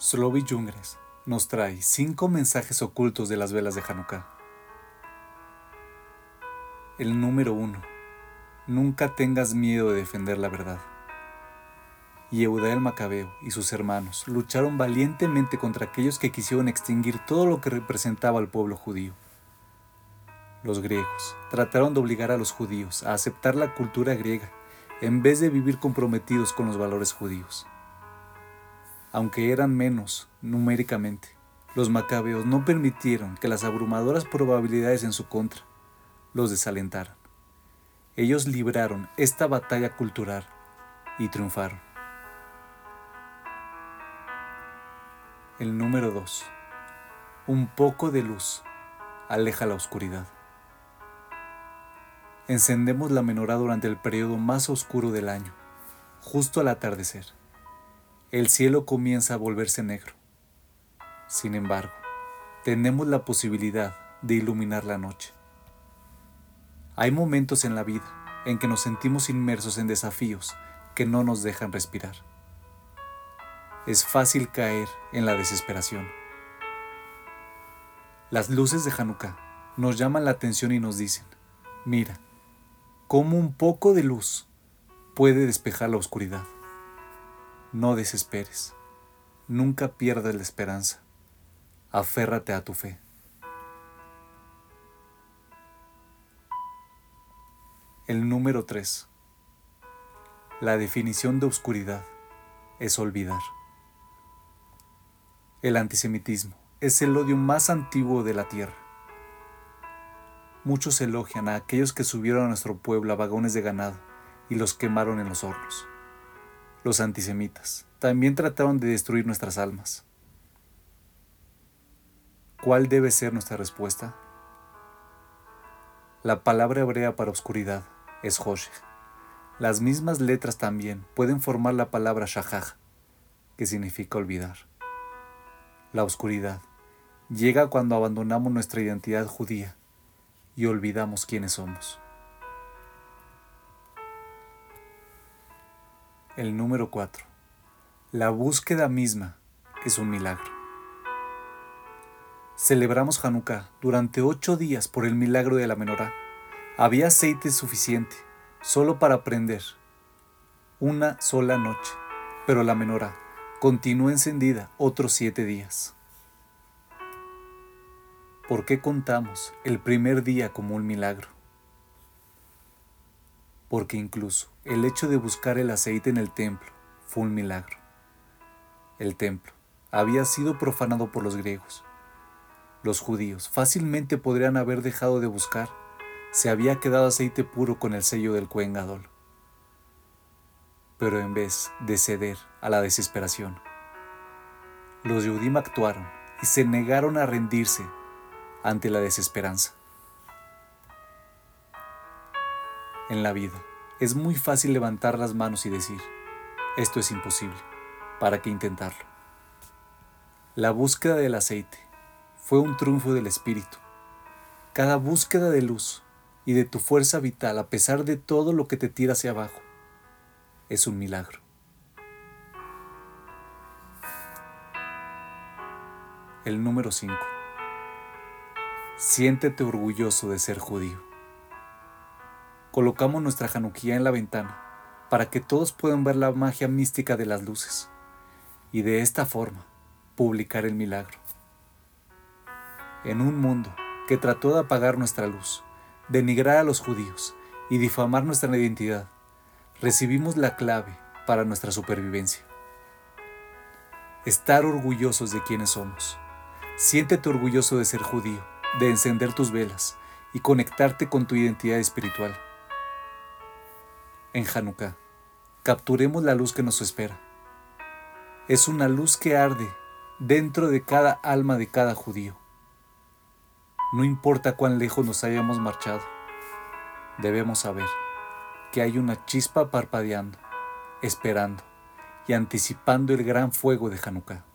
Slovi Jungres nos trae cinco mensajes ocultos de las velas de Hanukkah. El número uno. Nunca tengas miedo de defender la verdad. Yehuda el Macabeo y sus hermanos lucharon valientemente contra aquellos que quisieron extinguir todo lo que representaba al pueblo judío. Los griegos trataron de obligar a los judíos a aceptar la cultura griega en vez de vivir comprometidos con los valores judíos aunque eran menos numéricamente. Los macabeos no permitieron que las abrumadoras probabilidades en su contra los desalentaran. Ellos libraron esta batalla cultural y triunfaron. El número 2. Un poco de luz aleja la oscuridad. Encendemos la menorá durante el periodo más oscuro del año, justo al atardecer el cielo comienza a volverse negro. Sin embargo, tenemos la posibilidad de iluminar la noche. Hay momentos en la vida en que nos sentimos inmersos en desafíos que no nos dejan respirar. Es fácil caer en la desesperación. Las luces de Hanukkah nos llaman la atención y nos dicen, mira, cómo un poco de luz puede despejar la oscuridad. No desesperes. Nunca pierdas la esperanza. Aférrate a tu fe. El número 3. La definición de oscuridad es olvidar. El antisemitismo es el odio más antiguo de la tierra. Muchos elogian a aquellos que subieron a nuestro pueblo a vagones de ganado y los quemaron en los hornos los antisemitas, también trataron de destruir nuestras almas. ¿Cuál debe ser nuestra respuesta? La palabra hebrea para oscuridad es Hoshech. Las mismas letras también pueden formar la palabra Shahaj, que significa olvidar. La oscuridad llega cuando abandonamos nuestra identidad judía y olvidamos quiénes somos. El número 4. La búsqueda misma es un milagro. Celebramos Hanukkah durante ocho días por el milagro de la menorá. Había aceite suficiente solo para prender una sola noche, pero la menorá continuó encendida otros siete días. ¿Por qué contamos el primer día como un milagro? Porque incluso el hecho de buscar el aceite en el templo fue un milagro. El templo había sido profanado por los griegos. Los judíos fácilmente podrían haber dejado de buscar se había quedado aceite puro con el sello del Cohen Pero en vez de ceder a la desesperación, los Yudim actuaron y se negaron a rendirse ante la desesperanza. En la vida es muy fácil levantar las manos y decir, esto es imposible, ¿para qué intentarlo? La búsqueda del aceite fue un triunfo del espíritu. Cada búsqueda de luz y de tu fuerza vital, a pesar de todo lo que te tira hacia abajo, es un milagro. El número 5. Siéntete orgulloso de ser judío colocamos nuestra januquía en la ventana para que todos puedan ver la magia mística de las luces y de esta forma publicar el milagro. En un mundo que trató de apagar nuestra luz, denigrar a los judíos y difamar nuestra identidad, recibimos la clave para nuestra supervivencia. Estar orgullosos de quienes somos. Siéntete orgulloso de ser judío, de encender tus velas y conectarte con tu identidad espiritual en Hanukkah. Capturemos la luz que nos espera. Es una luz que arde dentro de cada alma de cada judío. No importa cuán lejos nos hayamos marchado, debemos saber que hay una chispa parpadeando, esperando y anticipando el gran fuego de Hanukkah.